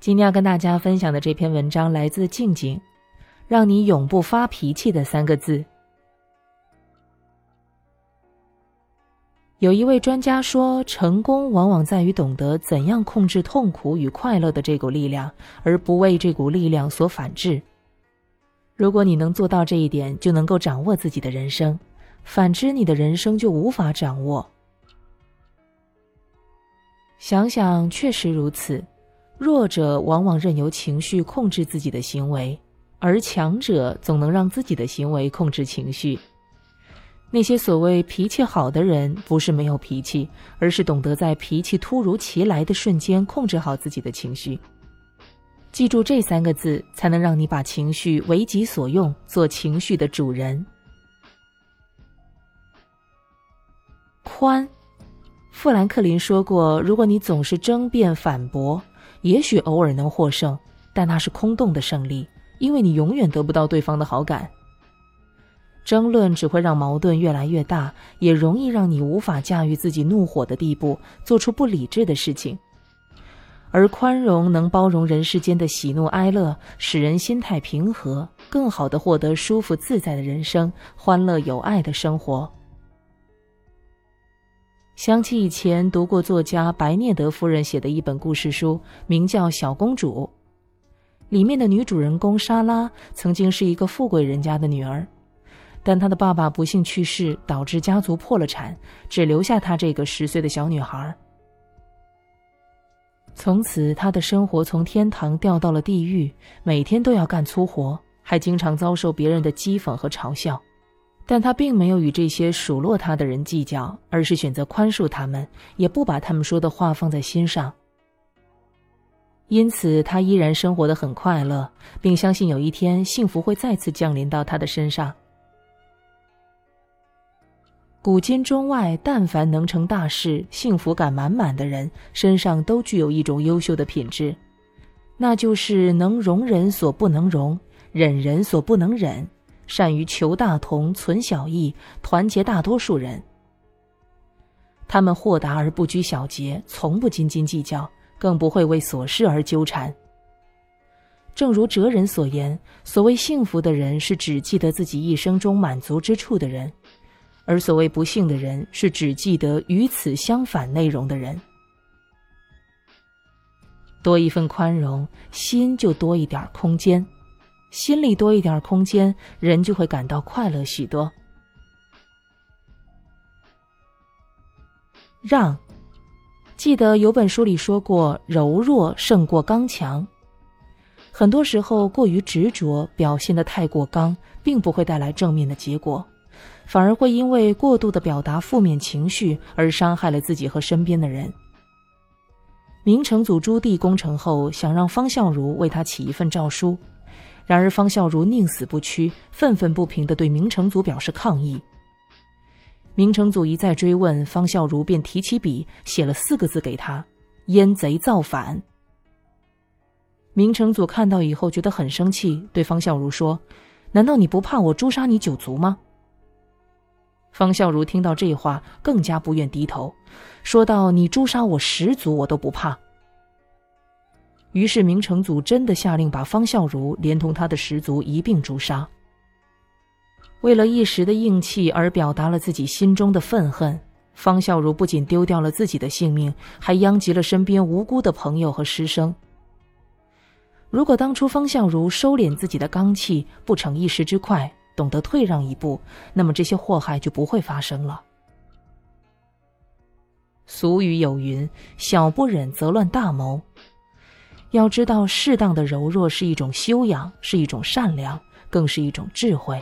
今天要跟大家分享的这篇文章来自静静，让你永不发脾气的三个字。有一位专家说，成功往往在于懂得怎样控制痛苦与快乐的这股力量，而不为这股力量所反制。如果你能做到这一点，就能够掌握自己的人生；反之，你的人生就无法掌握。想想，确实如此。弱者往往任由情绪控制自己的行为，而强者总能让自己的行为控制情绪。那些所谓脾气好的人，不是没有脾气，而是懂得在脾气突如其来的瞬间控制好自己的情绪。记住这三个字，才能让你把情绪为己所用，做情绪的主人。宽，富兰克林说过：“如果你总是争辩反驳。”也许偶尔能获胜，但那是空洞的胜利，因为你永远得不到对方的好感。争论只会让矛盾越来越大，也容易让你无法驾驭自己怒火的地步，做出不理智的事情。而宽容能包容人世间的喜怒哀乐，使人心态平和，更好的获得舒服自在的人生，欢乐有爱的生活。想起以前读过作家白涅德夫人写的一本故事书，名叫《小公主》。里面的女主人公莎拉曾经是一个富贵人家的女儿，但她的爸爸不幸去世，导致家族破了产，只留下她这个十岁的小女孩。从此，她的生活从天堂掉到了地狱，每天都要干粗活，还经常遭受别人的讥讽和嘲笑。但他并没有与这些数落他的人计较，而是选择宽恕他们，也不把他们说的话放在心上。因此，他依然生活的很快乐，并相信有一天幸福会再次降临到他的身上。古今中外，但凡能成大事、幸福感满满的人，身上都具有一种优秀的品质，那就是能容人所不能容，忍人所不能忍。善于求大同、存小异，团结大多数人。他们豁达而不拘小节，从不斤斤计较，更不会为琐事而纠缠。正如哲人所言：“所谓幸福的人，是只记得自己一生中满足之处的人；而所谓不幸的人，是只记得与此相反内容的人。”多一份宽容，心就多一点空间。心里多一点空间，人就会感到快乐许多。让，记得有本书里说过，柔弱胜过刚强。很多时候，过于执着，表现的太过刚，并不会带来正面的结果，反而会因为过度的表达负面情绪而伤害了自己和身边的人。明成祖朱棣攻城后，想让方孝孺为他起一份诏书。然而，方孝孺宁死不屈，愤愤不平地对明成祖表示抗议。明成祖一再追问，方孝孺便提起笔写了四个字给他：“燕贼造反。”明成祖看到以后觉得很生气，对方孝孺说：“难道你不怕我诛杀你九族吗？”方孝孺听到这话，更加不愿低头，说道：“你诛杀我十族，我都不怕。”于是明成祖真的下令把方孝孺连同他的十族一并诛杀。为了一时的硬气而表达了自己心中的愤恨，方孝孺不仅丢掉了自己的性命，还殃及了身边无辜的朋友和师生。如果当初方孝孺收敛自己的刚气，不逞一时之快，懂得退让一步，那么这些祸害就不会发生了。俗语有云：“小不忍则乱大谋。”要知道，适当的柔弱是一种修养，是一种善良，更是一种智慧。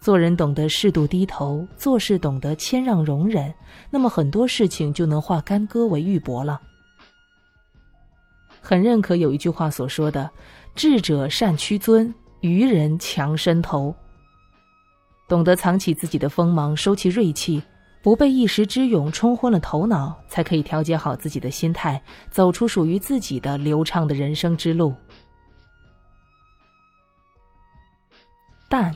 做人懂得适度低头，做事懂得谦让容忍，那么很多事情就能化干戈为玉帛了。很认可有一句话所说的：“智者善屈尊，愚人强伸头。”懂得藏起自己的锋芒，收起锐气。不被一时之勇冲昏了头脑，才可以调节好自己的心态，走出属于自己的流畅的人生之路。但，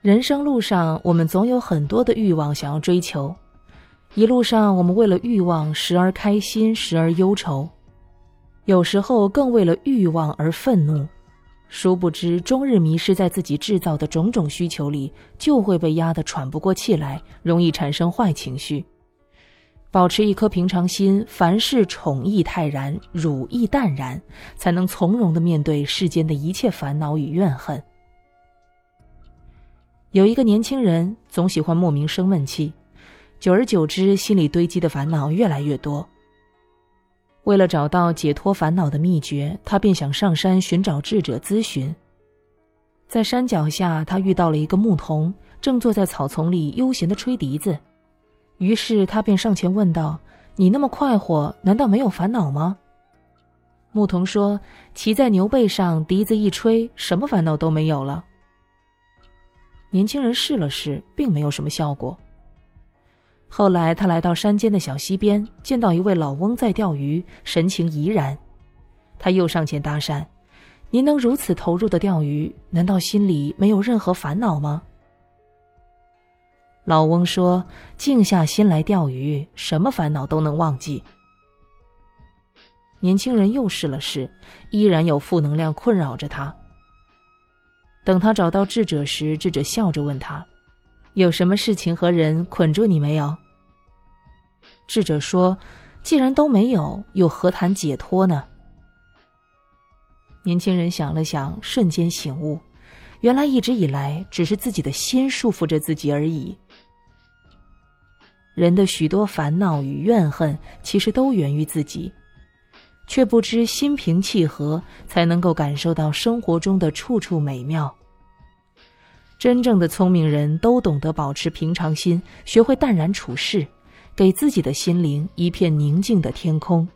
人生路上，我们总有很多的欲望想要追求，一路上，我们为了欲望，时而开心，时而忧愁。有时候更为了欲望而愤怒，殊不知终日迷失在自己制造的种种需求里，就会被压得喘不过气来，容易产生坏情绪。保持一颗平常心，凡事宠亦泰然，汝意淡然，才能从容的面对世间的一切烦恼与怨恨。有一个年轻人总喜欢莫名生闷气，久而久之，心里堆积的烦恼越来越多。为了找到解脱烦恼的秘诀，他便想上山寻找智者咨询。在山脚下，他遇到了一个牧童，正坐在草丛里悠闲的吹笛子。于是他便上前问道：“你那么快活，难道没有烦恼吗？”牧童说：“骑在牛背上，笛子一吹，什么烦恼都没有了。”年轻人试了试，并没有什么效果。后来他来到山间的小溪边，见到一位老翁在钓鱼，神情怡然。他又上前搭讪：“您能如此投入的钓鱼，难道心里没有任何烦恼吗？”老翁说：“静下心来钓鱼，什么烦恼都能忘记。”年轻人又试了试，依然有负能量困扰着他。等他找到智者时，智者笑着问他：“有什么事情和人捆住你没有？”智者说：“既然都没有，又何谈解脱呢？”年轻人想了想，瞬间醒悟：原来一直以来，只是自己的心束缚着自己而已。人的许多烦恼与怨恨，其实都源于自己，却不知心平气和，才能够感受到生活中的处处美妙。真正的聪明人都懂得保持平常心，学会淡然处事，给自己的心灵一片宁静的天空。